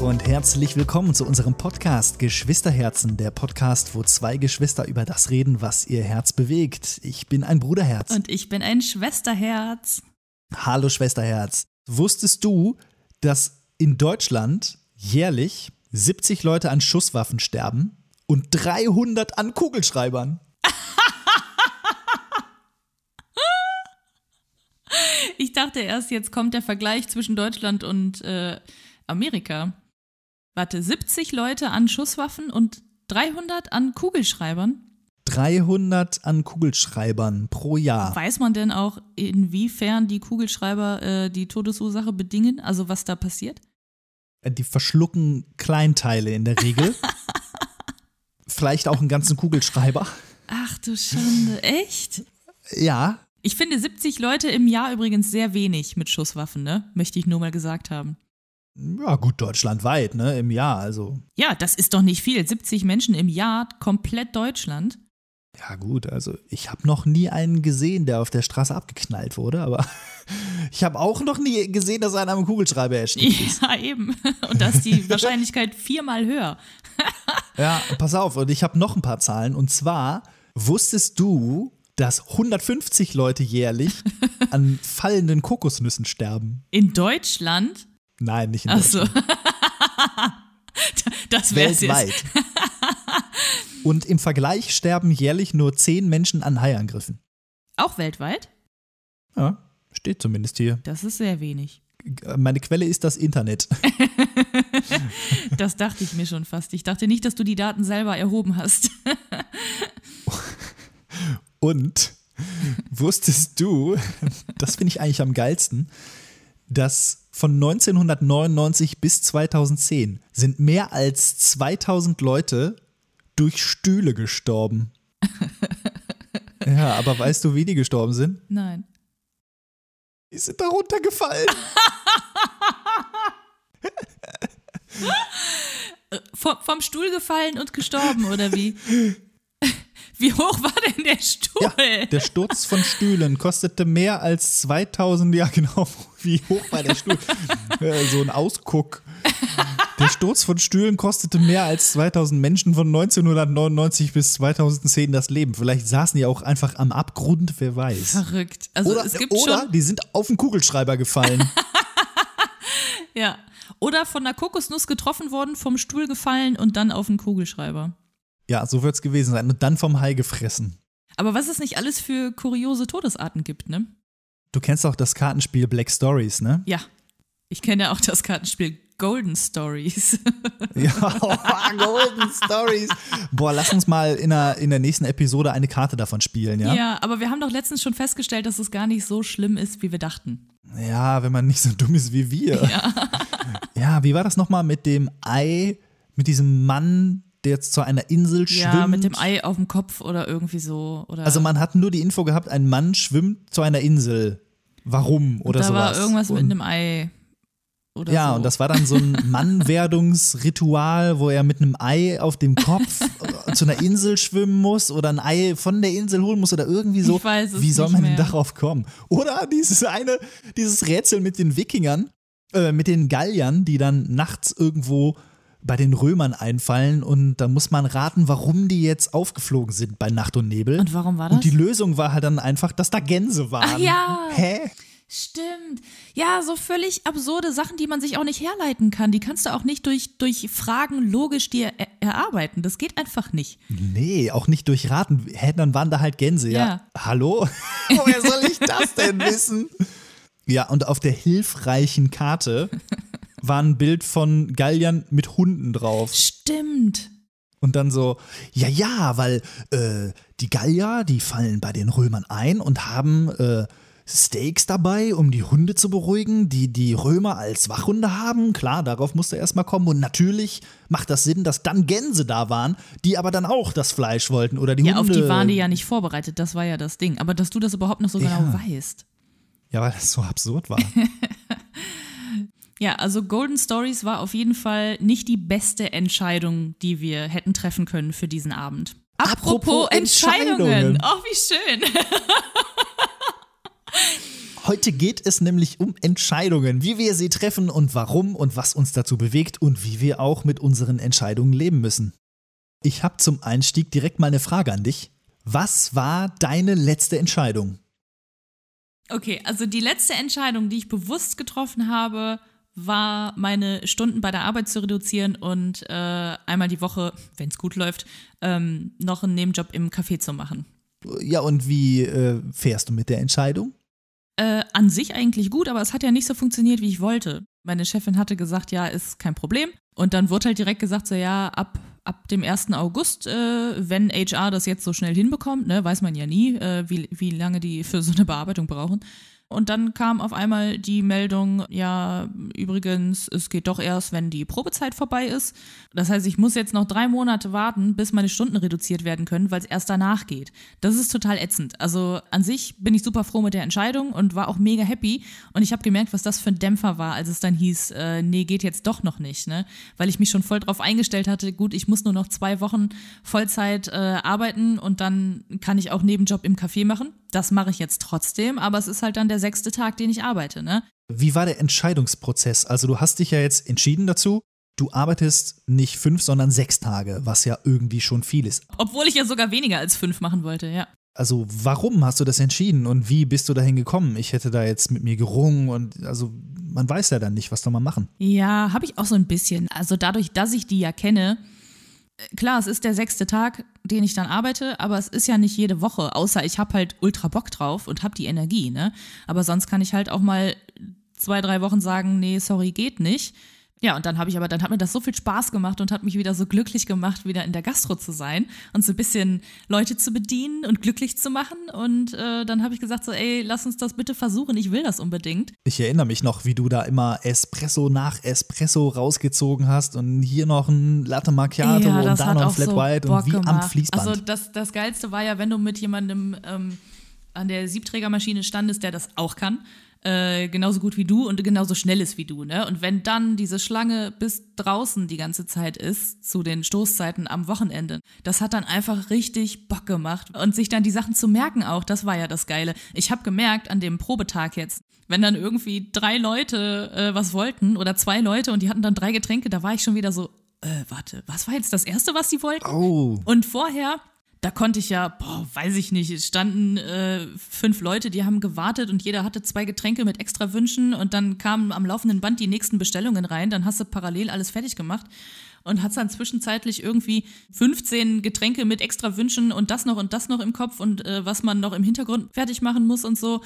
und herzlich willkommen zu unserem Podcast Geschwisterherzen, der Podcast, wo zwei Geschwister über das reden, was ihr Herz bewegt. Ich bin ein Bruderherz. Und ich bin ein Schwesterherz. Hallo Schwesterherz. Wusstest du, dass in Deutschland jährlich 70 Leute an Schusswaffen sterben und 300 an Kugelschreibern? Ich dachte erst, jetzt kommt der Vergleich zwischen Deutschland und äh, Amerika. Warte, 70 Leute an Schusswaffen und 300 an Kugelschreibern? 300 an Kugelschreibern pro Jahr. Weiß man denn auch, inwiefern die Kugelschreiber äh, die Todesursache bedingen? Also was da passiert? Äh, Die verschlucken Kleinteile in der Regel. Vielleicht auch einen ganzen Kugelschreiber. Ach du Schande, echt? Ja, Ich finde 70 Leute im Jahr übrigens sehr wenig mit Schusswaffen, ne? Möchte ich nur mal gesagt haben. Ja gut, deutschlandweit, ne, im Jahr, also. Ja, das ist doch nicht viel. 70 Menschen im Jahr, komplett Deutschland. Ja gut, also ich habe noch nie einen gesehen, der auf der Straße abgeknallt wurde, aber ich habe auch noch nie gesehen, dass einer am Kugelschreiber erstickt ist. Ja, eben. Und da ist die Wahrscheinlichkeit viermal höher. Ja, pass auf, und ich habe noch ein paar Zahlen. Und zwar, wusstest du, dass 150 Leute jährlich an fallenden Kokosnüssen sterben? In Deutschland? Nein, nicht in Ach so. Deutschland. das wäre jetzt. Weltweit. Und im Vergleich sterben jährlich nur 10 Menschen an Haiangriffen. Auch weltweit? Ja, steht zumindest hier. Das ist sehr wenig. Meine Quelle ist das Internet. Das dachte ich mir schon fast. Ich dachte nicht, dass du die Daten selber erhoben hast. Und wusstest du, das finde ich eigentlich am geilsten, dass von 1999 bis 2010 sind mehr als 2000 Leute durch Stühle gestorben. Ja, aber weißt du, wie die gestorben sind? Nein. Die sind da runtergefallen. Vom, vom Stuhl gefallen und gestorben, oder wie? Wie hoch war denn der Stuhl? Ja, der Sturz von Stühlen kostete mehr als 2000, ja genau, wie hoch war der Stuhl? So ein Ausguck. Der Sturz von Stühlen kostete mehr als 2000 Menschen von 1999 bis 2010 das Leben. Vielleicht saßen die auch einfach am Abgrund, wer weiß. Verrückt. Also Oder, es gibt oder schon. die sind auf den Kugelschreiber gefallen. Ja. Oder von einer Kokosnuss getroffen worden, vom Stuhl gefallen und dann auf den Kugelschreiber. ja, so wird es gewesen sein. Und dann vom Hai gefressen. Aber was es nicht alles für kuriose Todesarten gibt, ne? Du kennst auch das Kartenspiel Black Stories, ne? Ja. Ich kenne ja auch das Kartenspiel Golden Stories. Ja, Golden Stories. Boah, lass uns mal in der, in der nächsten Episode eine Karte davon spielen, ja? ja, aber wir haben doch letztens schon festgestellt, dass es gar nicht so schlimm ist, wie wir dachten. Ja, wenn man nicht so dumm ist wie wir. Ja, wie war das nochmal mit dem Ei, mit diesem Mann, der jetzt zu einer Insel schwimmt? Ja, mit dem Ei auf dem Kopf oder irgendwie so. Oder Also man hat nur die Info gehabt, ein Mann schwimmt zu einer Insel. Warum oder da sowas. war irgendwas und, mit einem Ei. Oder Ja, so. und das war dann so ein Mannwerdungsritual, wo er mit einem Ei auf dem Kopf zu einer Insel schwimmen muss oder ein Ei von der Insel holen muss oder irgendwie so. Ich weiß es Wie soll man denn darauf kommen? Oder dieses eine, dieses Rätsel mit den Wikingern, äh, mit den Galliern, die dann nachts irgendwo bei den Römern einfallen und da muss man raten, warum die jetzt aufgeflogen sind bei Nacht und Nebel. Und warum war das? Und die Lösung war halt dann einfach, dass da Gänse waren. Ach ja. Hä? Stimmt. Ja, so völlig absurde Sachen, die man sich auch nicht herleiten kann. Die kannst du auch nicht durch, durch Fragen logisch dir er erarbeiten. Das geht einfach nicht. Nee, auch nicht durch Raten. Hä, dann waren da halt Gänse, ja. Ja. Hallo? Woher soll ich das denn wissen? Ja, und auf der hilfreichen Karte war ein Bild von Galliern mit Hunden drauf. Stimmt. Und dann so, ja, ja, weil äh, die Gallier, die fallen bei den Römern ein und haben äh, Steaks dabei, um die Hunde zu beruhigen, die die Römer als Wachhunde haben. Klar, darauf musste erstmal kommen. Und natürlich macht das Sinn, dass dann Gänse da waren, die aber dann auch das Fleisch wollten oder die Ja, auf Hunde. die waren die ja nicht vorbereitet. Das war ja das Ding. Aber dass du das überhaupt noch so Ja. genau weißt. Ja, weil das so absurd war. Ja, also Golden Stories war auf jeden Fall nicht die beste Entscheidung, die wir hätten treffen können für diesen Abend. Apropos Entscheidungen. Oh, wie schön. Heute geht es nämlich um Entscheidungen, wie wir sie treffen und warum und was uns dazu bewegt und wie wir auch mit unseren Entscheidungen leben müssen. Ich habe zum Einstieg direkt mal eine Frage an dich. Was war deine letzte Entscheidung? Okay, also die letzte Entscheidung, die ich bewusst getroffen habe, war, meine Stunden bei der Arbeit zu reduzieren und äh, einmal die Woche, wenn es gut läuft, ähm, noch einen Nebenjob im Café zu machen. Ja, und wie äh, fährst du mit der Entscheidung? Äh, an sich eigentlich gut, aber es hat ja nicht so funktioniert, wie ich wollte. Meine Chefin hatte gesagt, ja, ist kein Problem. Und dann wurde halt direkt gesagt, so ja, ab, ab dem 1. August, äh, wenn HR das jetzt so schnell hinbekommt, ne, weiß man ja nie, äh, wie, wie lange die für so eine Bearbeitung brauchen. Und dann kam auf einmal die Meldung, ja, übrigens, es geht doch erst, wenn die Probezeit vorbei ist. Das heißt, ich muss jetzt noch drei Monate warten, bis meine Stunden reduziert werden können, weil es erst danach geht. Das ist total ätzend. Also an sich bin ich super froh mit der Entscheidung und war auch mega happy. Und ich habe gemerkt, was das für ein Dämpfer war, als es dann hieß, äh, nee, geht jetzt doch noch nicht, ne? Weil ich mich schon voll drauf eingestellt hatte, gut, ich muss nur noch zwei Wochen Vollzeit äh, arbeiten und dann kann ich auch Nebenjob im Café machen. Das mache ich jetzt trotzdem, aber es ist halt dann der sechste Tag, den ich arbeite, ne? Wie war der Entscheidungsprozess? Also du hast dich ja jetzt entschieden dazu, du arbeitest nicht fünf, sondern sechs Tage, was ja irgendwie schon viel ist. Obwohl ich ja sogar weniger als fünf machen wollte, ja. Also warum hast du das entschieden und wie bist du dahin gekommen? Ich hätte da jetzt mit mir gerungen und also man weiß ja dann nicht, was soll man machen. Ja, habe ich auch so ein bisschen. Also dadurch, dass ich die ja kenne, klar, es ist der sechste Tag, den ich dann arbeite, aber es ist ja nicht jede Woche, außer ich habe halt ultra Bock drauf und habe die Energie, ne? Aber sonst kann ich halt auch mal zwei, drei Wochen sagen, nee, sorry, geht nicht. Ja, und dann habe ich aber, dann hat mir das so viel Spaß gemacht und hat mich wieder so glücklich gemacht, wieder in der Gastro zu sein und so ein bisschen Leute zu bedienen und glücklich zu machen. Und äh, dann habe ich gesagt, so, ey, lass uns das bitte versuchen, ich will das unbedingt. Ich erinnere mich noch, wie du da immer Espresso nach Espresso rausgezogen hast und hier noch ein Latte Macchiato ja, und da noch ein Flat so White Bock und wie gemacht. am Fließband. Also das, das Geilste war ja, wenn du mit jemandem ähm, an der Siebträgermaschine standest, der das auch kann. Äh, genauso gut wie du und genauso schnell ist wie du, ne? Und wenn dann diese Schlange bis draußen die ganze Zeit ist, zu den Stoßzeiten am Wochenende, das hat dann einfach richtig Bock gemacht. Und sich dann die Sachen zu merken auch, das war ja das Geile. Ich habe gemerkt an dem Probetag jetzt, wenn dann irgendwie drei Leute äh, was wollten oder zwei Leute und die hatten dann drei Getränke, da war ich schon wieder so, äh, warte, was war jetzt das Erste, was die wollten? oh, Und vorher, da konnte ich ja, boah, weiß ich nicht, es standen äh, fünf Leute, die haben gewartet und jeder hatte zwei Getränke mit extra Wünschen und dann kamen am laufenden Band die nächsten Bestellungen rein, dann hast du parallel alles fertig gemacht und hast dann zwischenzeitlich irgendwie 15 Getränke mit extra Wünschen und das noch und das noch im Kopf und äh, was man noch im Hintergrund fertig machen muss und so.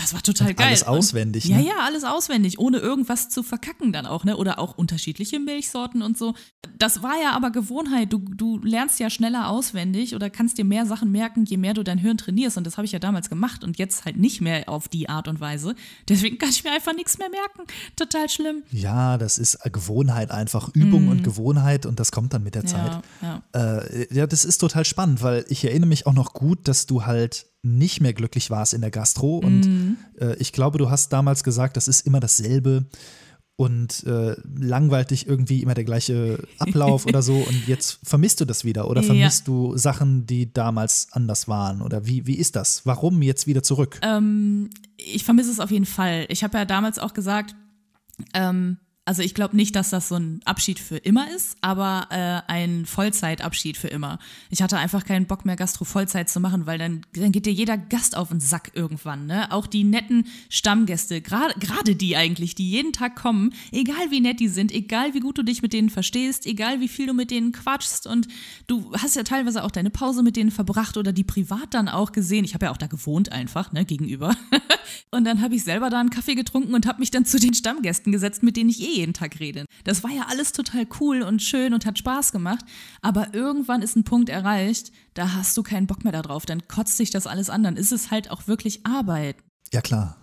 Das war total geil. alles Und- auswendig, Ja, ne? ja, alles auswendig, ohne irgendwas zu verkacken dann auch, ne? Oder auch unterschiedliche Milchsorten und so. Das war ja aber Gewohnheit. Du, du lernst ja schneller auswendig oder kannst dir mehr Sachen merken, je mehr du dein Hirn trainierst. Und das habe ich ja damals gemacht und jetzt halt nicht mehr auf die Art und Weise. Deswegen kann ich mir einfach nichts mehr merken. Total schlimm. Ja, das ist Gewohnheit einfach, Übung und Gewohnheit und das kommt dann mit der Zeit. Mhm. Ja, ja. Äh, ja, das ist total spannend, weil ich erinnere mich auch noch gut, dass du halt nicht mehr glücklich warst in der Gastro und Mhm. äh, ich glaube, du hast damals gesagt, das ist immer dasselbe und äh, langweilt dich irgendwie immer der gleiche Ablauf oder so und jetzt vermisst du das wieder oder Ja. vermisst du Sachen, die damals anders waren oder wie, wie ist das? Warum jetzt wieder zurück? Ähm, ich vermisse es auf jeden Fall. Ich habe ja damals auch gesagt, ähm, also ich glaube nicht, dass das so ein Abschied für immer ist, aber äh, ein Vollzeitabschied für immer. Ich hatte einfach keinen Bock mehr, Gastro Vollzeit zu machen, weil dann, dann geht dir jeder Gast auf den Sack irgendwann. Ne? Auch die netten Stammgäste, gerade die eigentlich, die jeden Tag kommen, egal wie nett die sind, egal wie gut du dich mit denen verstehst, egal wie viel du mit denen quatschst und du hast ja teilweise auch deine Pause mit denen verbracht oder die privat dann auch gesehen. Ich habe ja auch da gewohnt einfach, ne, gegenüber. Und dann habe ich selber da einen Kaffee getrunken und habe mich dann zu den Stammgästen gesetzt, mit denen ich eh jeden Tag rede. Das war ja alles total cool und schön und hat Spaß gemacht. Aber irgendwann ist ein Punkt erreicht, da hast du keinen Bock mehr darauf. Dann kotzt sich das alles an. Dann ist es halt auch wirklich Arbeit. Ja, klar.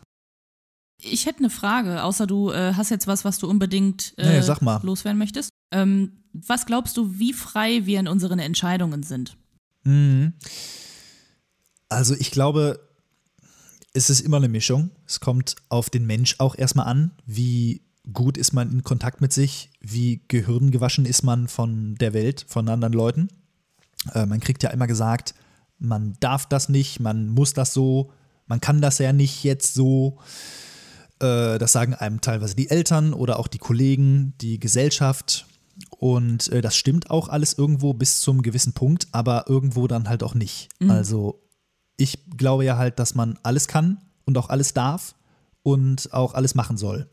Ich hätte eine Frage, außer du äh, hast jetzt was, was du unbedingt äh, Nee, loswerden möchtest. Ähm, was glaubst du, wie frei wir in unseren Entscheidungen sind? Mhm. Also ich glaube, es ist immer eine Mischung. Es kommt auf den Mensch auch erstmal an, wie gut ist man in Kontakt mit sich, wie gehirngewaschen ist man von der Welt, von anderen Leuten. Äh, man kriegt ja immer gesagt, man darf das nicht, man muss das so, Man kann das ja nicht jetzt so, äh, das sagen einem teilweise die Eltern oder auch die Kollegen, die Gesellschaft. Und äh, das stimmt auch alles irgendwo bis zum gewissen Punkt, aber irgendwo dann halt auch nicht. Mhm. Also ich glaube ja halt, dass man alles kann und auch alles darf und auch alles machen soll.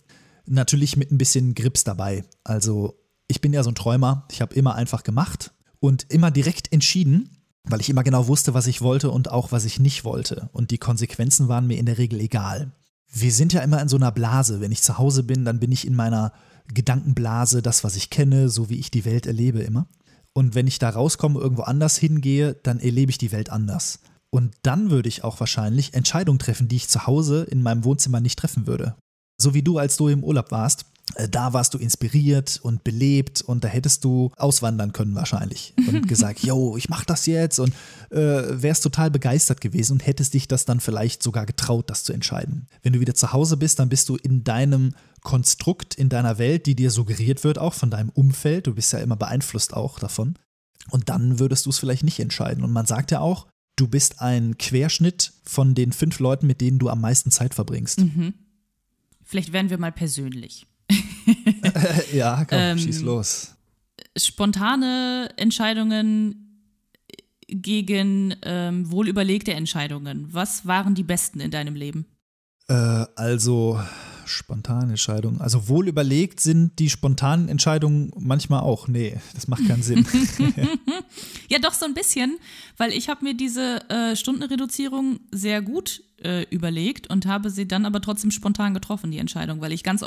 Natürlich mit ein bisschen Grips dabei. Also ich bin ja so ein Träumer. Ich habe immer einfach gemacht und immer direkt entschieden, weil ich immer genau wusste, was ich wollte und auch was ich nicht wollte. Und die Konsequenzen waren mir in der Regel egal. Wir sind ja immer in so einer Blase. Wenn ich zu Hause bin, dann bin ich in meiner Gedankenblase, das, was ich kenne, so wie ich die Welt erlebe immer. Und wenn ich da rauskomme, irgendwo anders hingehe, dann erlebe ich die Welt anders. Und dann würde ich auch wahrscheinlich Entscheidungen treffen, die ich zu Hause in meinem Wohnzimmer nicht treffen würde. So wie du, als du im Urlaub warst. Äh, da warst du inspiriert und belebt und da hättest du auswandern können wahrscheinlich und gesagt, yo, ich mach das jetzt und äh, wärst total begeistert gewesen und hättest dich das dann vielleicht sogar getraut, das zu entscheiden. Wenn du wieder zu Hause bist, dann bist du in deinem Konstrukt, in deiner Welt, die dir suggeriert wird, auch von deinem Umfeld. Du bist ja immer beeinflusst auch davon. Und dann würdest du es vielleicht nicht entscheiden. Und man sagt ja auch, du bist ein Querschnitt von den fünf Leuten, mit denen du am meisten Zeit verbringst. Mhm. Vielleicht werden wir mal persönlich. ja, komm, ähm, schieß los. Spontane Entscheidungen gegen ähm, wohlüberlegte Entscheidungen. Was waren die besten in deinem Leben? Äh, also spontane Entscheidungen. Also wohl überlegt sind die spontanen Entscheidungen manchmal auch. Nee, das macht keinen Sinn. ja, doch so ein bisschen, weil ich habe mir diese äh, Stundenreduzierung sehr gut äh, überlegt und habe sie dann aber trotzdem spontan getroffen, die Entscheidung, weil ich ganz,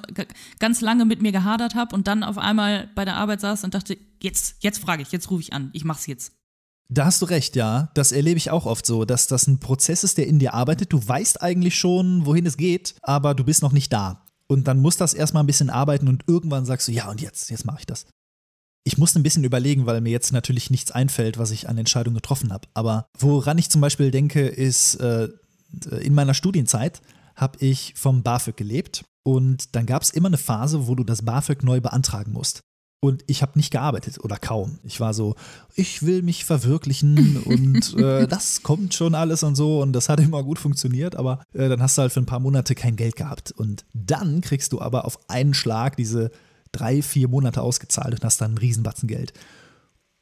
ganz lange mit mir gehadert habe und dann auf einmal bei der Arbeit saß und dachte, jetzt, jetzt frage ich, jetzt rufe ich an, ich mach's jetzt. Da hast du recht, ja. Das erlebe ich auch oft so, dass das ein Prozess ist, der in dir arbeitet. Du weißt eigentlich schon, wohin es geht, aber du bist noch nicht da. Und dann muss das erstmal ein bisschen arbeiten und irgendwann sagst du, ja, und jetzt, jetzt mache ich das. Ich musste ein bisschen überlegen, weil mir jetzt natürlich nichts einfällt, was ich an Entscheidungen getroffen habe. Aber woran ich zum Beispiel denke, ist, äh, in meiner Studienzeit habe ich vom BAföG gelebt und dann gab es immer eine Phase, wo du das BAföG neu beantragen musst. Und ich habe nicht gearbeitet oder kaum. Ich war so, ich will mich verwirklichen und äh, das kommt schon alles und so. Und das hat immer gut funktioniert, aber äh, dann hast du halt für ein paar Monate kein Geld gehabt. Und dann kriegst du aber auf einen Schlag diese drei, vier Monate ausgezahlt und hast dann einen Riesenbatzen Geld.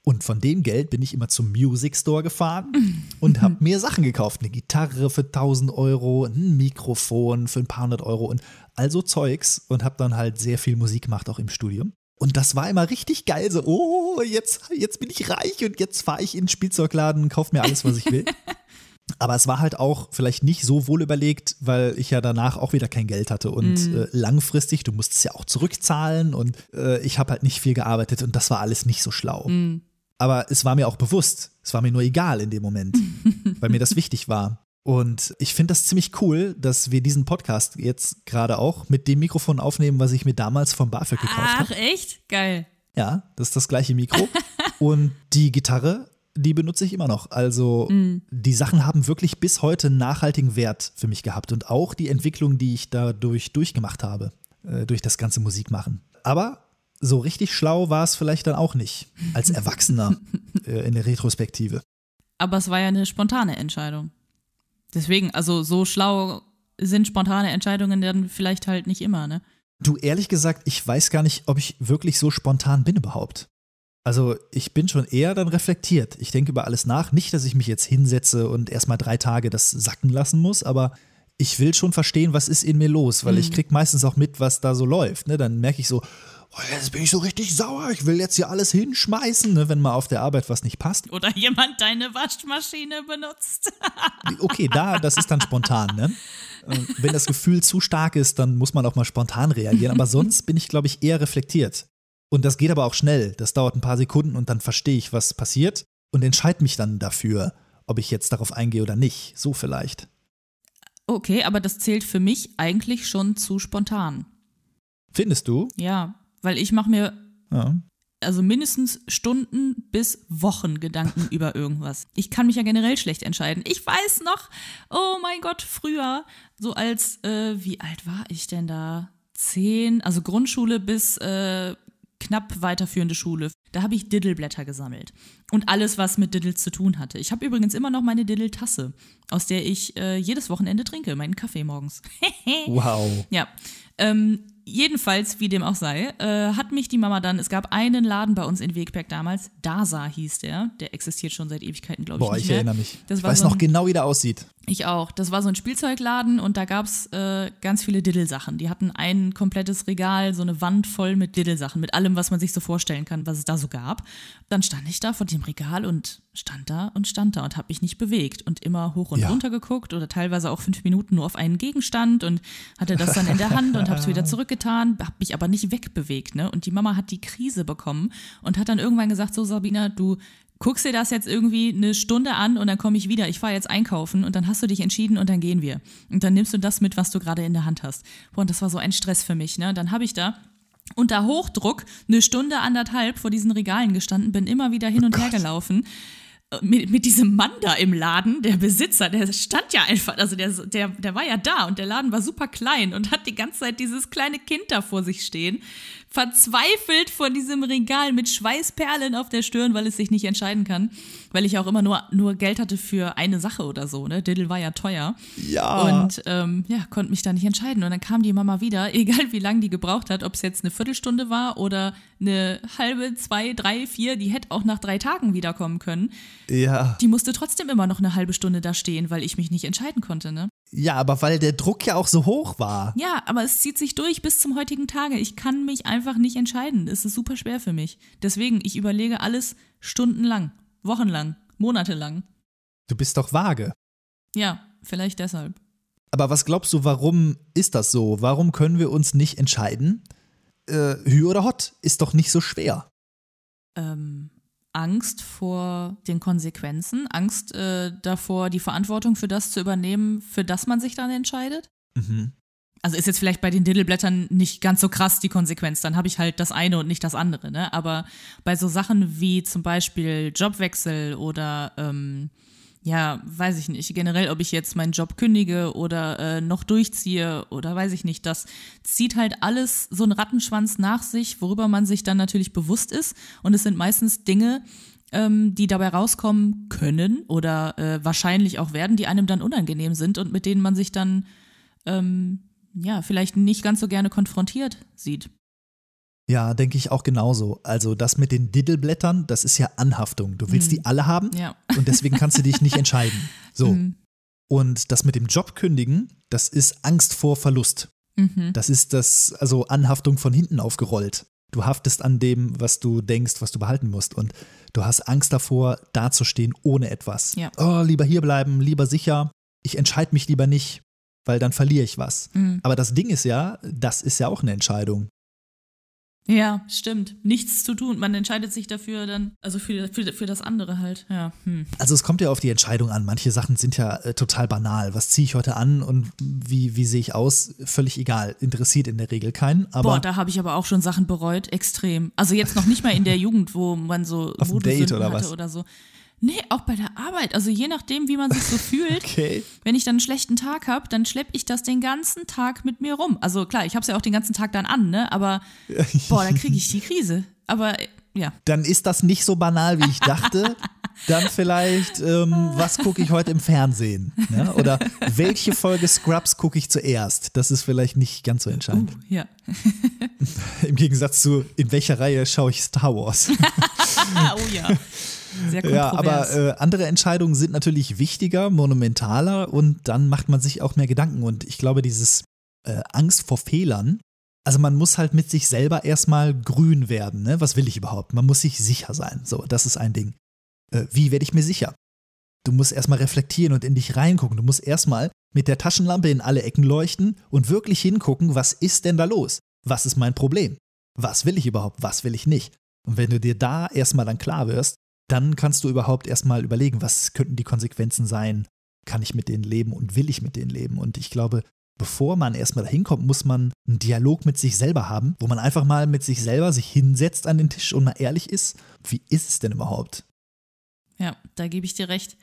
Und von dem Geld bin ich immer zum Music Store gefahren und habe mir Sachen gekauft. Eine Gitarre für 1000 Euro, ein Mikrofon für ein paar hundert Euro und also Zeugs und habe dann halt sehr viel Musik gemacht, auch im Studium. Und das war immer richtig geil, so, oh, jetzt, jetzt bin ich reich und jetzt fahre ich in den Spielzeugladen und kaufe mir alles, was ich will. Aber es war halt auch vielleicht nicht so wohl überlegt, weil ich ja danach auch wieder kein Geld hatte. Und mm. äh, langfristig, du musst es ja auch zurückzahlen und äh, ich habe halt nicht viel gearbeitet und das war alles nicht so schlau. Mm. Aber es war mir auch bewusst. Es war mir nur egal in dem Moment, weil mir das wichtig war. Und ich finde das ziemlich cool, dass wir diesen Podcast jetzt gerade auch mit dem Mikrofon aufnehmen, was ich mir damals vom BAföG gekauft habe. Ach, echt? Geil. Ja, das ist das gleiche Mikro. Und die Gitarre, die benutze ich immer noch. Also mm. die Sachen haben wirklich bis heute nachhaltigen Wert für mich gehabt und auch die Entwicklung, die ich dadurch durchgemacht habe, äh, durch das ganze Musikmachen. Aber so richtig schlau war es vielleicht dann auch nicht, als Erwachsener äh, in der Retrospektive. Aber es war ja eine spontane Entscheidung. Deswegen, also so schlau sind spontane Entscheidungen dann vielleicht halt nicht immer, ne? Du, ehrlich gesagt, ich weiß gar nicht, ob ich wirklich so spontan bin überhaupt. Also ich bin schon eher dann reflektiert. Ich denke über alles nach. Nicht, dass ich mich jetzt hinsetze und erstmal drei Tage das sacken lassen muss, aber ich will schon verstehen, was ist in mir los, weil mhm. ich krieg meistens auch mit, was da so läuft. Ne? Dann merke ich so, jetzt bin ich so richtig sauer, ich will jetzt hier alles hinschmeißen, ne, wenn mal auf der Arbeit was nicht passt. Oder jemand deine Waschmaschine benutzt. okay, da, das ist dann spontan, ne? Wenn das Gefühl zu stark ist, dann muss man auch mal spontan reagieren. Aber sonst bin ich, glaube ich, eher reflektiert. Und das geht aber auch schnell. Das dauert ein paar Sekunden und dann verstehe ich, was passiert und entscheide mich dann dafür, ob ich jetzt darauf eingehe oder nicht. So vielleicht. Okay, aber das zählt für mich eigentlich schon zu spontan. Findest du? Ja, weil ich mache mir ja. also mindestens Stunden bis Wochen Gedanken über irgendwas. Ich kann mich ja generell schlecht entscheiden. Ich weiß noch, oh mein Gott, früher, so als, äh, wie alt war ich denn da? Zehn, also Grundschule bis äh, knapp weiterführende Schule. Da habe ich Diddleblätter gesammelt. Und alles, was mit Diddles zu tun hatte. Ich habe übrigens immer noch meine Diddle-Tasse, aus der ich äh, jedes Wochenende trinke, meinen Kaffee morgens. wow. Ja. Ähm, jedenfalls, wie dem auch sei, äh, hat mich die Mama dann, es gab einen Laden bei uns in Wegberg damals, Dasa hieß der, der existiert schon seit Ewigkeiten, glaube ich. Boah, ich mehr. erinnere mich. Das ich weiß so noch ein- genau, wie der aussieht. Ich auch. Das war so ein Spielzeugladen und da gab's äh, ganz viele Diddle-Sachen. Die hatten ein komplettes Regal, so eine Wand voll mit Diddle-Sachen, mit allem, was man sich so vorstellen kann, was es da so gab. Dann stand ich da vor dem Regal und stand da und stand da und habe mich nicht bewegt und immer hoch und Ja. runter geguckt oder teilweise auch fünf Minuten nur auf einen Gegenstand und hatte das dann in der Hand und habe es wieder zurückgetan, habe mich aber nicht wegbewegt. Ne? Und die Mama hat die Krise bekommen und hat dann irgendwann gesagt, so Sabina, du guckst dir das jetzt irgendwie eine Stunde an und dann komme ich wieder. Ich fahre jetzt einkaufen und dann hast du dich entschieden und dann gehen wir. Und dann nimmst du das mit, was du gerade in der Hand hast. Boah, und das war so ein Stress für mich. Ne? Dann habe ich da unter Hochdruck eine Stunde, anderthalb vor diesen Regalen gestanden, bin immer wieder hin und her gelaufen. Mit, mit diesem Mann da im Laden, der Besitzer, der stand ja einfach, also der, der, der war ja da und der Laden war super klein und hat die ganze Zeit dieses kleine Kind da vor sich stehen, verzweifelt vor diesem Regal mit Schweißperlen auf der Stirn, weil es sich nicht entscheiden kann, weil ich auch immer nur, nur Geld hatte für eine Sache oder so, ne? Diddle war ja teuer. Ja. Und ähm, ja, konnte mich da nicht entscheiden. Und dann kam die Mama wieder, egal wie lange die gebraucht hat, ob es jetzt eine Viertelstunde war oder eine halbe, zwei, drei, vier, die hätte auch nach drei Tagen wiederkommen können. ja. Die musste trotzdem immer noch eine halbe Stunde da stehen, weil ich mich nicht entscheiden konnte, ne? Ja, aber weil der Druck ja auch so hoch war. Ja, aber es zieht sich durch bis zum heutigen Tage. Ich kann mich einfach nicht entscheiden. Es ist super schwer für mich. Deswegen, ich überlege alles stundenlang, wochenlang, monatelang. Du bist doch vage. Ja, vielleicht deshalb. Aber was glaubst du, warum ist das so? Warum können wir uns nicht entscheiden? Äh, Hü oder Hot ist doch nicht so schwer. ähm, Angst vor den Konsequenzen, Angst äh, davor, die Verantwortung für das zu übernehmen, für das man sich dann entscheidet. Mhm. Also ist jetzt vielleicht bei den Diddleblättern nicht ganz so krass die Konsequenz, dann habe ich halt das eine und nicht das andere, ne? Aber bei so Sachen wie zum Beispiel Jobwechsel oder ähm, ja, weiß ich nicht, generell, ob ich jetzt meinen Job kündige oder äh, noch durchziehe oder weiß ich nicht, das zieht halt alles so einen Rattenschwanz nach sich, worüber man sich dann natürlich bewusst ist. Und es sind meistens Dinge, ähm, die dabei rauskommen können oder äh, wahrscheinlich auch werden, die einem dann unangenehm sind und mit denen man sich dann ähm, ja vielleicht nicht ganz so gerne konfrontiert sieht. Ja, denke ich auch genauso. Also das mit den Diddleblättern, das ist ja Anhaftung. Du willst die alle haben Ja. und deswegen kannst du dich nicht entscheiden. So. Mhm. Und das mit dem Job kündigen, das ist Angst vor Verlust. Mhm. Das ist das, also Anhaftung von hinten aufgerollt. Du haftest an dem, was du denkst, was du behalten musst. Und du hast Angst davor, dazustehen ohne etwas. Ja. Oh, lieber hier bleiben, lieber sicher. Ich entscheide mich lieber nicht, weil dann verliere ich was. Mhm. Aber das Ding ist ja, das ist ja auch eine Entscheidung. Ja, stimmt. Nichts zu tun. Man entscheidet sich dafür dann, also für, für, für das andere halt. Ja. Hm. Also es kommt ja auf die Entscheidung an. Manche Sachen sind ja äh, total banal. Was ziehe ich heute an und wie, wie sehe ich aus? Völlig egal. Interessiert in der Regel keinen. Aber Boah, da habe ich aber auch schon Sachen bereut, extrem. Also jetzt noch nicht mal in der Jugend, wo man so Auf Date oder hatte was? oder so. Nee, auch bei der Arbeit. Also je nachdem, wie man sich so fühlt. okay. Wenn ich dann einen schlechten Tag habe, dann schleppe ich das den ganzen Tag mit mir rum. Also klar, ich habe es ja auch den ganzen Tag dann an, ne? Aber boah, dann kriege ich die Krise. Aber äh, ja, Dann ist das nicht so banal, wie ich dachte. Dann vielleicht, ähm, was gucke ich heute im Fernsehen? Ne? Oder welche Folge Scrubs gucke ich zuerst? Das ist vielleicht nicht ganz so entscheidend. uh, ja. Im Gegensatz zu, in welcher Reihe schaue ich Star Wars? Oh ja. Sehr. Ja, aber äh, andere Entscheidungen sind natürlich wichtiger, monumentaler und dann macht man sich auch mehr Gedanken. Und ich glaube, dieses äh, Angst vor Fehlern, also man muss halt mit sich selber erstmal grün werden. Ne? Was will ich überhaupt? Man muss sich sicher sein. So, das ist ein Ding. Äh, wie werde ich mir sicher? Du musst erstmal reflektieren und in dich reingucken. Du musst erstmal mit der Taschenlampe in alle Ecken leuchten und wirklich hingucken, was ist denn da los? Was ist mein Problem? Was will ich überhaupt? Was will ich nicht? Und wenn du dir da erstmal dann klar wirst, dann kannst du überhaupt erstmal überlegen, was könnten die Konsequenzen sein? Kann ich mit denen leben und will ich mit denen leben? Und ich glaube, bevor man erstmal dahin kommt, muss man einen Dialog mit sich selber haben, wo man einfach mal mit sich selber sich hinsetzt an den Tisch und mal ehrlich ist, wie ist es denn überhaupt? Ja, da gebe ich dir recht.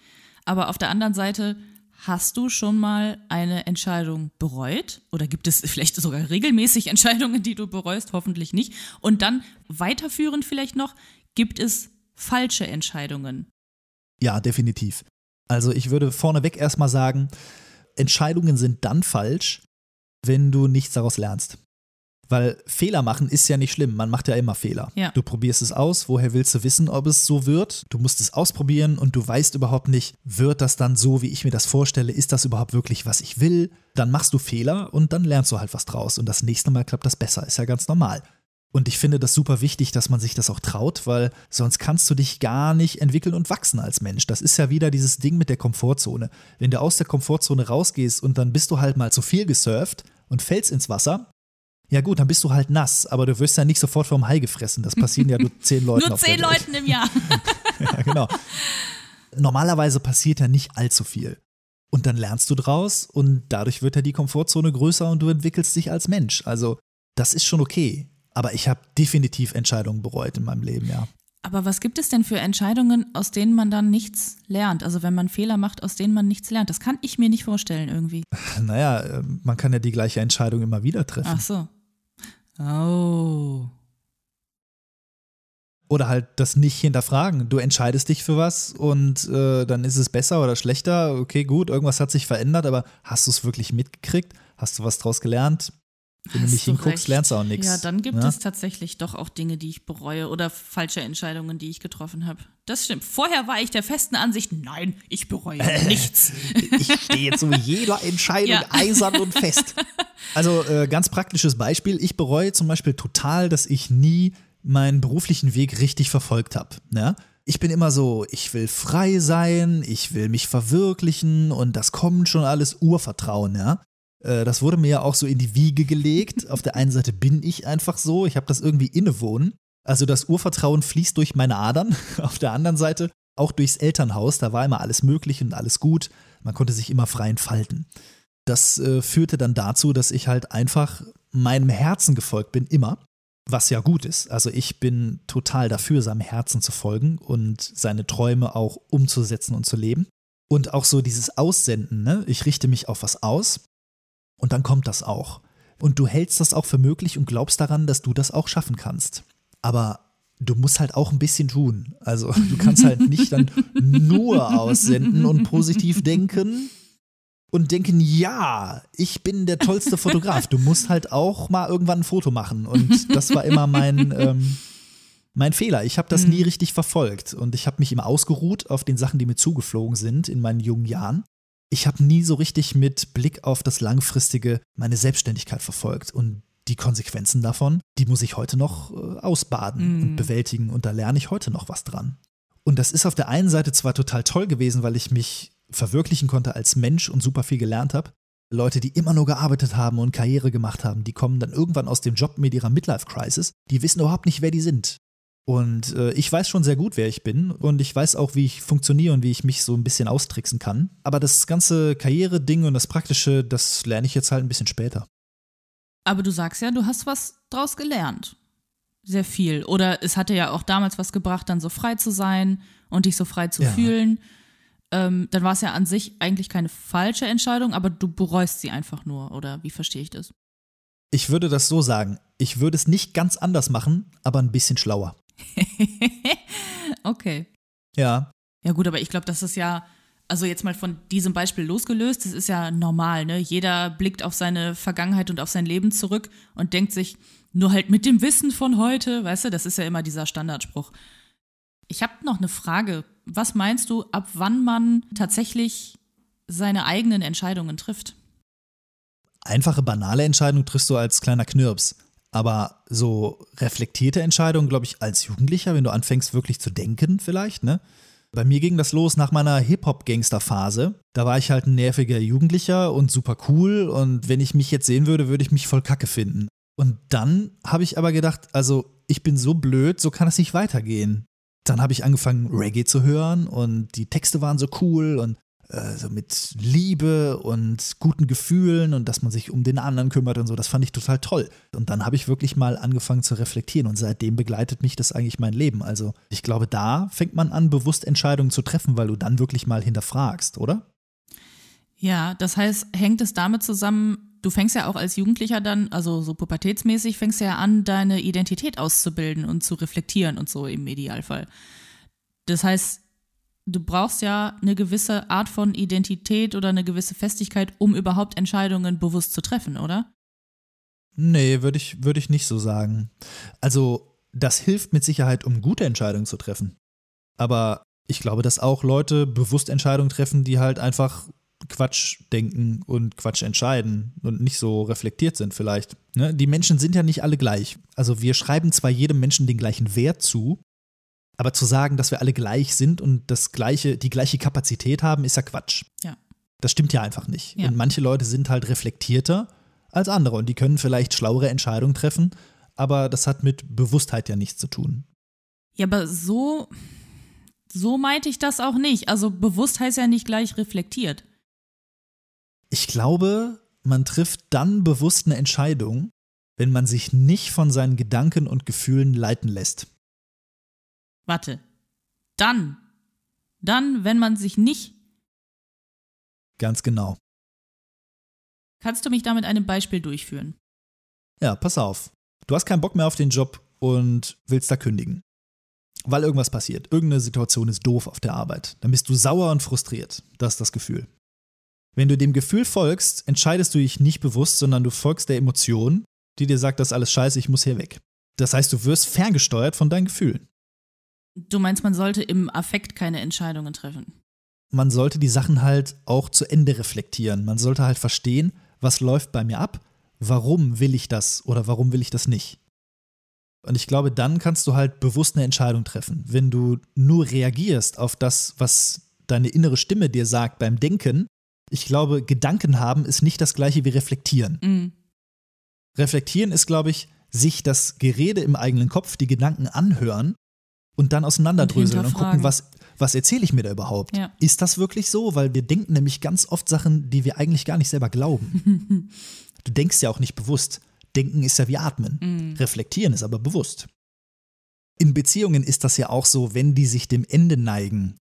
Aber auf der anderen Seite Hast du schon mal eine Entscheidung bereut? Oder gibt es vielleicht sogar regelmäßig Entscheidungen, die du bereust? Hoffentlich nicht. Und dann weiterführend vielleicht noch, gibt es falsche Entscheidungen? Ja, definitiv. Also ich würde vorneweg erstmal sagen, Entscheidungen sind dann falsch, wenn du nichts daraus lernst. Weil Fehler machen ist ja nicht schlimm. Man macht ja immer Fehler. Ja. Du probierst es aus. Woher willst du wissen, ob es so wird? Du musst es ausprobieren und du weißt überhaupt nicht, wird das dann so, wie ich mir das vorstelle? Ist das überhaupt wirklich, was ich will? Dann machst du Fehler und dann lernst du halt was draus. Und das nächste Mal klappt das besser. Ist ja ganz normal. Und ich finde das super wichtig, dass man sich das auch traut, weil sonst kannst du dich gar nicht entwickeln und wachsen als Mensch. Das ist ja wieder dieses Ding mit der Komfortzone. Wenn du aus der Komfortzone rausgehst und dann bist du halt mal zu viel gesurft und fällst ins Wasser, ja gut, dann bist du halt nass, aber du wirst ja nicht sofort vom Hai gefressen. Das passieren ja nur zehn Leuten. Nur zehn Leuten im Jahr. ja, genau. Normalerweise passiert ja nicht allzu viel. Und dann lernst du draus und dadurch wird ja die Komfortzone größer und du entwickelst dich als Mensch. Also das ist schon okay. Aber ich habe definitiv Entscheidungen bereut in meinem Leben, ja. Aber was gibt es denn für Entscheidungen, aus denen man dann nichts lernt? Also wenn man Fehler macht, aus denen man nichts lernt. Das kann ich mir nicht vorstellen irgendwie. Naja, äh, man kann ja die gleiche Entscheidung immer wieder treffen. Ach so. Oh. Oder halt das nicht hinterfragen. Du entscheidest dich für was und äh, dann ist es besser oder schlechter. Okay, gut, irgendwas hat sich verändert, aber hast du es wirklich mitgekriegt? Hast du was draus gelernt? Wenn du nicht hinguckst, recht. lernst du auch nichts. Ja, dann gibt ja? es tatsächlich doch auch Dinge, die ich bereue oder falsche Entscheidungen, die ich getroffen habe. Das stimmt. Vorher war ich der festen Ansicht, nein, ich bereue nichts. ich stehe zu jeder Entscheidung ja. eisern und fest. Also äh, ganz praktisches Beispiel. Ich bereue zum Beispiel total, dass ich nie meinen beruflichen Weg richtig verfolgt habe. Ja? Ich bin immer so, ich will frei sein, ich will mich verwirklichen und das kommt schon alles Urvertrauen, ja. Äh, das wurde mir ja auch so in die Wiege gelegt. Auf der einen Seite bin ich einfach so, ich habe das irgendwie innewohnen. Also das Urvertrauen fließt durch meine Adern. Auf der anderen Seite auch durchs Elternhaus, da war immer alles möglich und alles gut. Man konnte sich immer frei entfalten. Das äh, führte dann dazu, dass ich halt einfach meinem Herzen gefolgt bin, immer. Was ja gut ist. Also ich bin total dafür, seinem Herzen zu folgen und seine Träume auch umzusetzen und zu leben. Und auch so dieses Aussenden, ne? ich richte mich auf was aus und dann kommt das auch. Und du hältst das auch für möglich und glaubst daran, dass du das auch schaffen kannst. Aber du musst halt auch ein bisschen tun. Also du kannst halt nicht dann nur aussenden und positiv denken und denken, ja, ich bin der tollste Fotograf. Du musst halt auch mal irgendwann ein Foto machen. Und das war immer mein, ähm, mein Fehler. Ich habe das nie mhm. richtig verfolgt und ich habe mich immer ausgeruht auf den Sachen, die mir zugeflogen sind in meinen jungen Jahren ich habe nie so richtig mit Blick auf das Langfristige meine Selbstständigkeit verfolgt. Und die Konsequenzen davon, die muss ich heute noch äh, ausbaden mm. und bewältigen. Und da lerne ich heute noch was dran. Und das ist auf der einen Seite zwar total toll gewesen, weil ich mich verwirklichen konnte als Mensch und super viel gelernt habe. Leute, die immer nur gearbeitet haben und Karriere gemacht haben, die kommen dann irgendwann aus dem Job mit ihrer Midlife-Crisis. Die wissen überhaupt nicht, wer die sind. Und äh, ich weiß schon sehr gut, wer ich bin und ich weiß auch, wie ich funktioniere und wie ich mich so ein bisschen austricksen kann. Aber das ganze Karriere-Ding und das Praktische, das lerne ich jetzt halt ein bisschen später. Aber du sagst ja, du hast was draus gelernt. Sehr viel. Oder es hatte ja auch damals was gebracht, dann so frei zu sein und dich so frei zu ja. fühlen. Ähm, dann war es ja an sich eigentlich keine falsche Entscheidung, aber du bereust sie einfach nur. Oder wie verstehe ich das? Ich würde das so sagen. Ich würde es nicht ganz anders machen, aber ein bisschen schlauer. okay. Ja. Ja, gut, aber ich glaube, das ist ja, also jetzt mal von diesem Beispiel losgelöst, das ist ja normal, ne? Jeder blickt auf seine Vergangenheit und auf sein Leben zurück und denkt sich, nur halt mit dem Wissen von heute, weißt du, das ist ja immer dieser Standardspruch. Ich habe noch eine Frage. Was meinst du, ab wann man tatsächlich seine eigenen Entscheidungen trifft? Einfache, banale Entscheidungen triffst du als kleiner Knirps. Aber so reflektierte Entscheidungen, glaube ich, als Jugendlicher, wenn du anfängst wirklich zu denken, vielleicht, ne? Bei mir ging das los nach meiner Hip-Hop-Gangster-Phase. Da war ich halt ein nerviger Jugendlicher und super cool. Und wenn ich mich jetzt sehen würde, würde ich mich voll kacke finden. Und dann habe ich aber gedacht, also ich bin so blöd, so kann es nicht weitergehen. Dann habe ich angefangen, Reggae zu hören und die Texte waren so cool und äh, so mit Liebe und guten Gefühlen und dass man sich um den anderen kümmert und so. Das fand ich total toll. Und dann habe ich wirklich mal angefangen zu reflektieren und seitdem begleitet mich das eigentlich mein Leben. Also ich glaube, da fängt man an, bewusst Entscheidungen zu treffen, weil du dann wirklich mal hinterfragst, oder? Ja, das heißt, hängt es damit zusammen, du fängst ja auch als Jugendlicher dann, also so pubertätsmäßig, fängst ja an, deine Identität auszubilden und zu reflektieren und so im Idealfall. Das heißt, du brauchst ja eine gewisse Art von Identität oder eine gewisse Festigkeit, um überhaupt Entscheidungen bewusst zu treffen, oder? Nee, würde ich, würd ich nicht so sagen. Also, das hilft mit Sicherheit, um gute Entscheidungen zu treffen. Aber ich glaube, dass auch Leute bewusst Entscheidungen treffen, die halt einfach Quatsch denken und Quatsch entscheiden und nicht so reflektiert sind vielleicht. Ne? Die Menschen sind ja nicht alle gleich. Also wir schreiben zwar jedem Menschen den gleichen Wert zu, aber zu sagen, dass wir alle gleich sind und das gleiche, die gleiche Kapazität haben, ist ja Quatsch. Ja. Das stimmt ja einfach nicht. Ja. Und manche Leute sind halt reflektierter als andere und die können vielleicht schlauere Entscheidungen treffen, aber das hat mit Bewusstheit ja nichts zu tun. Ja, aber so, so meinte ich das auch nicht. Also bewusst heißt ja nicht gleich reflektiert. Ich glaube, man trifft dann bewusst eine Entscheidung, wenn man sich nicht von seinen Gedanken und Gefühlen leiten lässt. Warte. Dann. Dann, wenn man sich nicht. Ganz genau. Kannst du mich da mit einem Beispiel durchführen? Ja, pass auf. Du hast keinen Bock mehr auf den Job und willst da kündigen. Weil irgendwas passiert. Irgendeine Situation ist doof auf der Arbeit. Dann bist du sauer und frustriert. Das ist das Gefühl. Wenn du dem Gefühl folgst, entscheidest du dich nicht bewusst, sondern du folgst der Emotion, die dir sagt, das ist alles scheiße, ich muss hier weg. Das heißt, du wirst ferngesteuert von deinen Gefühlen. Du meinst, man sollte im Affekt keine Entscheidungen treffen. Man sollte die Sachen halt auch zu Ende reflektieren. Man sollte halt verstehen, was läuft bei mir ab, warum will ich das oder warum will ich das nicht. Und ich glaube, dann kannst du halt bewusst eine Entscheidung treffen. Wenn du nur reagierst auf das, was deine innere Stimme dir sagt beim Denken, ich glaube, Gedanken haben ist nicht das gleiche wie reflektieren. Mhm. Reflektieren ist, glaube ich, sich das Gerede im eigenen Kopf, die Gedanken anhören und dann auseinanderdröseln und, hinterfragen. gucken, was, was erzähle ich mir da überhaupt? Ja. Ist das wirklich so? Weil wir denken nämlich ganz oft Sachen, die wir eigentlich gar nicht selber glauben. du denkst ja auch nicht bewusst. Denken ist ja wie atmen. Mhm. Reflektieren ist aber bewusst. In Beziehungen ist das ja auch so, wenn die sich dem Ende neigen.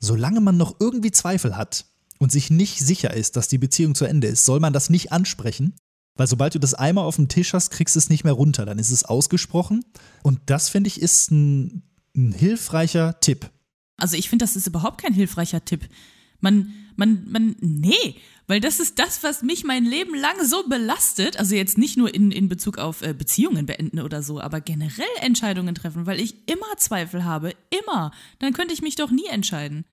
Solange man noch irgendwie Zweifel hat und sich nicht sicher ist, dass die Beziehung zu Ende ist, soll man das nicht ansprechen, weil sobald du das einmal auf dem Tisch hast, kriegst du es nicht mehr runter. Dann ist es ausgesprochen. Und das, finde ich, ist ein, ein hilfreicher Tipp. Also ich finde, das ist überhaupt kein hilfreicher Tipp. Man, man, man, nee, weil das ist das, was mich mein Leben lang so belastet. Also jetzt nicht nur in, in Bezug auf äh, Beziehungen beenden oder so, aber generell Entscheidungen treffen, weil ich immer Zweifel habe, immer. Dann könnte ich mich doch nie entscheiden.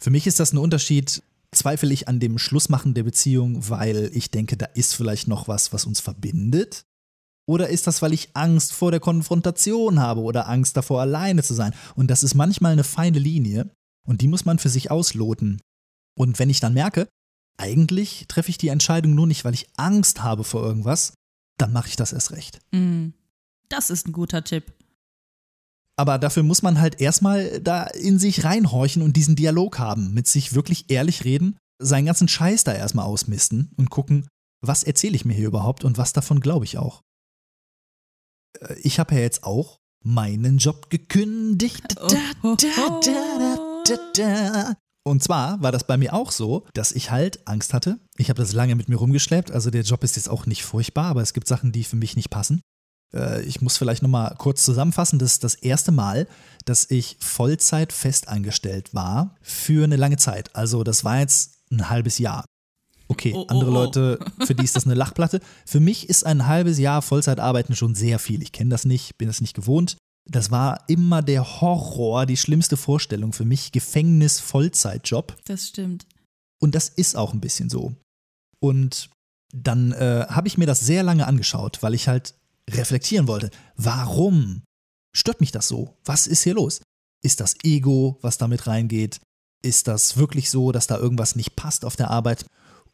Für mich ist das ein Unterschied. Zweifle ich an dem Schlussmachen der Beziehung, weil ich denke, da ist vielleicht noch was, was uns verbindet? Oder ist das, weil ich Angst vor der Konfrontation habe oder Angst davor, alleine zu sein? Und das ist manchmal eine feine Linie und die muss man für sich ausloten. Und wenn ich dann merke, eigentlich treffe ich die Entscheidung nur nicht, weil ich Angst habe vor irgendwas, dann mache ich das erst recht. Mm, Das ist ein guter Tipp. Aber dafür muss man halt erstmal da in sich reinhorchen und diesen Dialog haben, mit sich wirklich ehrlich reden, seinen ganzen Scheiß da erstmal ausmisten und gucken, was erzähle ich mir hier überhaupt und was davon glaube ich auch. Äh, Ich habe ja jetzt auch meinen Job gekündigt. Oh, oh. Da, da. Und zwar war das bei mir auch so, dass ich halt Angst hatte. Ich habe das lange mit mir rumgeschleppt. Also der Job ist jetzt auch nicht furchtbar, aber es gibt Sachen, die für mich nicht passen. Äh, Ich muss vielleicht noch mal kurz zusammenfassen. Das ist das erste Mal, dass ich Vollzeit festangestellt war für eine lange Zeit. Also das war jetzt ein halbes Jahr. Okay, Oh, oh, andere oh. Leute, für die ist das eine Lachplatte. Für mich ist ein halbes Jahr Vollzeitarbeiten schon sehr viel. Ich kenne das nicht, bin das nicht gewohnt. Das war immer der Horror, die schlimmste Vorstellung für mich. Gefängnis, Vollzeitjob. Das stimmt. Und das ist auch ein bisschen so. Und dann äh, habe ich mir das sehr lange angeschaut, weil ich halt reflektieren wollte. Warum stört mich das so? Was ist hier los? Ist das Ego, was damit reingeht? Ist das wirklich so, dass da irgendwas nicht passt auf der Arbeit?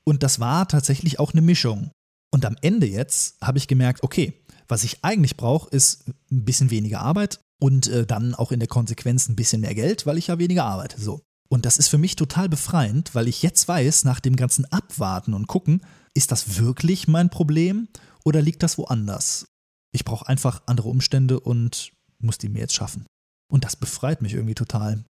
Und das war tatsächlich auch eine Mischung. Und am Ende jetzt habe ich gemerkt, okay, was ich eigentlich brauche, ist ein bisschen weniger Arbeit und äh, dann auch in der Konsequenz ein bisschen mehr Geld, weil ich ja weniger arbeite. So. Und das ist für mich total befreiend, weil ich jetzt weiß, nach dem ganzen Abwarten und Gucken, ist das wirklich mein Problem oder liegt das woanders? Ich brauche einfach andere Umstände und muss die mir jetzt schaffen. Und das befreit mich irgendwie total.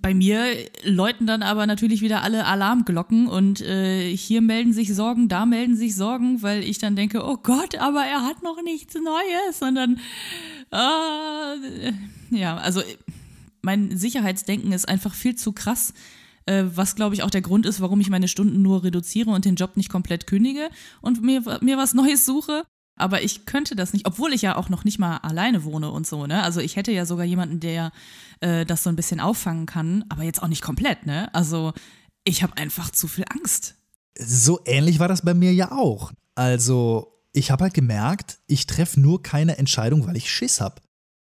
Bei mir läuten dann aber natürlich wieder alle Alarmglocken und äh, hier melden sich Sorgen, da melden sich Sorgen, weil ich dann denke, oh Gott, aber er hat noch nichts Neues, sondern äh, ja, also mein Sicherheitsdenken ist einfach viel zu krass, äh, was glaube ich auch der Grund ist, warum ich meine Stunden nur reduziere und den Job nicht komplett kündige und mir, mir was Neues suche. Aber ich könnte das nicht, obwohl ich ja auch noch nicht mal alleine wohne und so, ne? Also ich hätte ja sogar jemanden, der äh, das so ein bisschen auffangen kann, aber jetzt auch nicht komplett, ne? Also ich habe einfach zu viel Angst. So ähnlich war das bei mir ja auch. Also ich habe halt gemerkt, ich treffe nur keine Entscheidung, weil ich Schiss habe.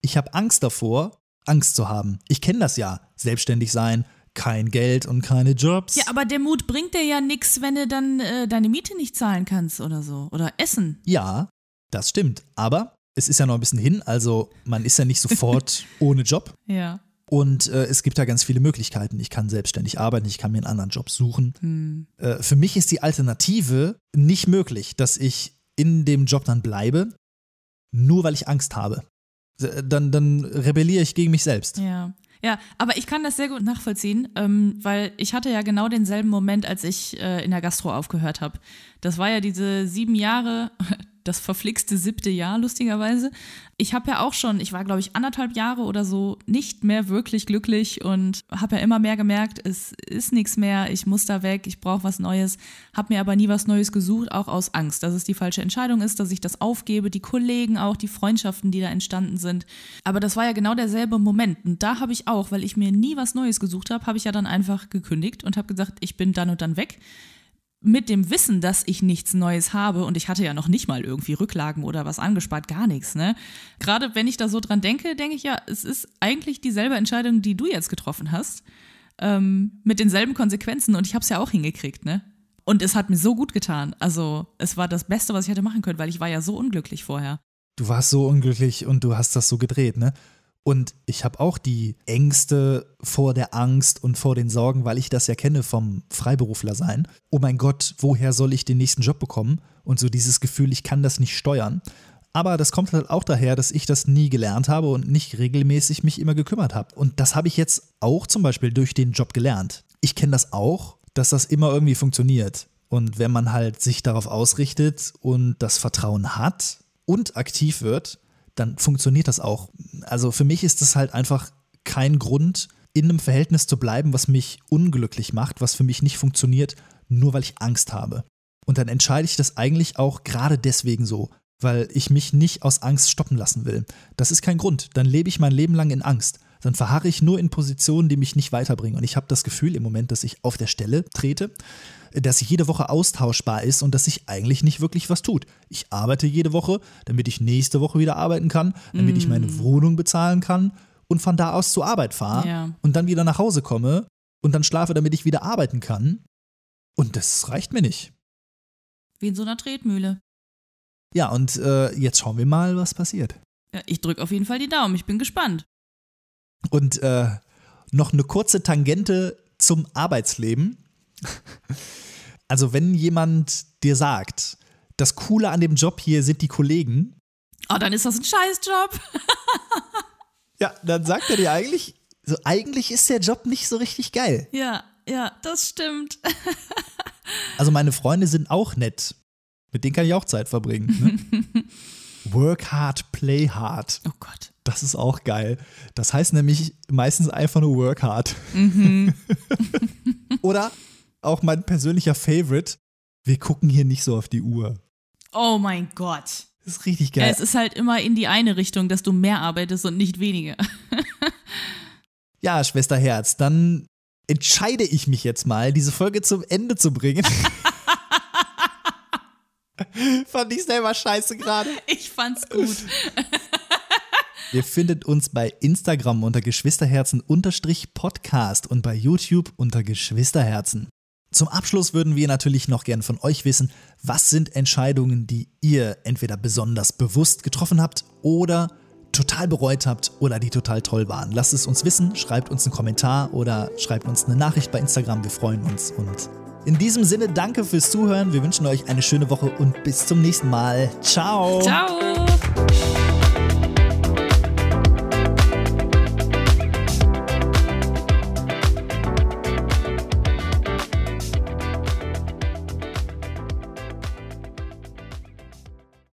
Ich habe Angst davor, Angst zu haben. Ich kenne das ja, selbstständig sein, kein Geld und keine Jobs. Ja, aber der Mut bringt dir ja nichts, wenn du dann äh, deine Miete nicht zahlen kannst oder so. Oder Essen. Ja, das stimmt. Aber es ist ja noch ein bisschen hin, also man ist ja nicht sofort ohne Job. Ja. Und äh, es gibt da ganz viele Möglichkeiten. Ich kann selbstständig arbeiten, ich kann mir einen anderen Job suchen. Hm. Äh, für mich ist die Alternative nicht möglich, dass ich in dem Job dann bleibe, nur weil ich Angst habe. Äh, Dann, dann rebelliere ich gegen mich selbst. Ja. Ja, aber ich kann das sehr gut nachvollziehen, ähm, weil ich hatte ja genau denselben Moment, als ich äh, in der Gastro aufgehört habe. Das war ja diese sieben Jahre, das verflixte siebte Jahr, lustigerweise. Ich habe ja auch schon, ich war, glaube ich, anderthalb Jahre oder so nicht mehr wirklich glücklich und habe ja immer mehr gemerkt, es ist nichts mehr, ich muss da weg, ich brauche was Neues, habe mir aber nie was Neues gesucht, auch aus Angst, dass es die falsche Entscheidung ist, dass ich das aufgebe, die Kollegen auch, die Freundschaften, die da entstanden sind. Aber das war ja genau derselbe Moment. Und da habe ich auch, weil ich mir nie was Neues gesucht habe, habe ich ja dann einfach gekündigt und habe gesagt, ich bin dann und dann weg mit dem Wissen, dass ich nichts Neues habe und ich hatte ja noch nicht mal irgendwie Rücklagen oder was angespart, gar nichts, ne? Gerade wenn ich da so dran denke, denke ich ja, es ist eigentlich dieselbe Entscheidung, die du jetzt getroffen hast, ähm, mit denselben Konsequenzen und ich habe es ja auch hingekriegt, ne? Und es hat mir so gut getan. Also es war das Beste, was ich hätte machen können, weil ich war ja so unglücklich vorher. Du warst so unglücklich und du hast das so gedreht, ne? Und ich habe auch die Ängste vor der Angst und vor den Sorgen, weil ich das ja kenne vom Freiberufler sein. Oh mein Gott, woher soll ich den nächsten Job bekommen? Und so dieses Gefühl, ich kann das nicht steuern. Aber das kommt halt auch daher, dass ich das nie gelernt habe und nicht regelmäßig mich immer gekümmert habe. Und das habe ich jetzt auch zum Beispiel durch den Job gelernt. Ich kenne das auch, dass das immer irgendwie funktioniert. Und wenn man halt sich darauf ausrichtet und das Vertrauen hat und aktiv wird, dann funktioniert das auch. Also für mich ist das halt einfach kein Grund, in einem Verhältnis zu bleiben, was mich unglücklich macht, was für mich nicht funktioniert, nur weil ich Angst habe. Und dann entscheide ich das eigentlich auch gerade deswegen so, weil ich mich nicht aus Angst stoppen lassen will. Das ist kein Grund. Dann lebe ich mein Leben lang in Angst. Dann verharre ich nur in Positionen, die mich nicht weiterbringen. Und ich habe das Gefühl im Moment, dass ich auf der Stelle trete, dass jede Woche austauschbar ist und dass sich eigentlich nicht wirklich was tut. Ich arbeite jede Woche, damit ich nächste Woche wieder arbeiten kann, damit ich meine Wohnung bezahlen kann und von da aus zur Arbeit fahre Ja. und dann wieder nach Hause komme und dann schlafe, damit ich wieder arbeiten kann. Und das reicht mir nicht. Wie in so einer Tretmühle. Ja, und äh, jetzt schauen wir mal, was passiert. Ja, ich drücke auf jeden Fall die Daumen, ich bin gespannt. Und äh, noch eine kurze Tangente zum Arbeitsleben. Also wenn jemand dir sagt, das Coole an dem Job hier sind die Kollegen, Oh, dann ist das ein Scheißjob. ja, dann sagt er dir eigentlich, so eigentlich ist der Job nicht so richtig geil. Ja, ja, das stimmt. Also meine Freunde sind auch nett. Mit denen kann ich auch Zeit verbringen. Ne? Work hard, play hard. Oh Gott. Das ist auch geil. Das heißt nämlich meistens einfach nur work hard. Oder auch mein persönlicher Favorite, wir gucken hier nicht so auf die Uhr. Oh mein Gott. Das ist richtig Ja, geil. es ist halt immer in die eine Richtung, dass du mehr arbeitest und nicht weniger. Ja, Schwester Herz, dann entscheide ich mich jetzt mal, diese Folge zum Ende zu bringen. Fand ich selber scheiße gerade. Ich fand's gut. Ihr findet uns bei Instagram unter Geschwisterherzen-Podcast und bei YouTube unter Geschwisterherzen. Zum Abschluss würden wir natürlich noch gern von euch wissen, was sind Entscheidungen, die ihr entweder besonders bewusst getroffen habt oder total bereut habt oder die total toll waren. Lasst es uns wissen, schreibt uns einen Kommentar oder schreibt uns eine Nachricht bei Instagram, wir freuen uns. Und in diesem Sinne, danke fürs Zuhören, wir wünschen euch eine schöne Woche und bis zum nächsten Mal. Ciao! Ciao.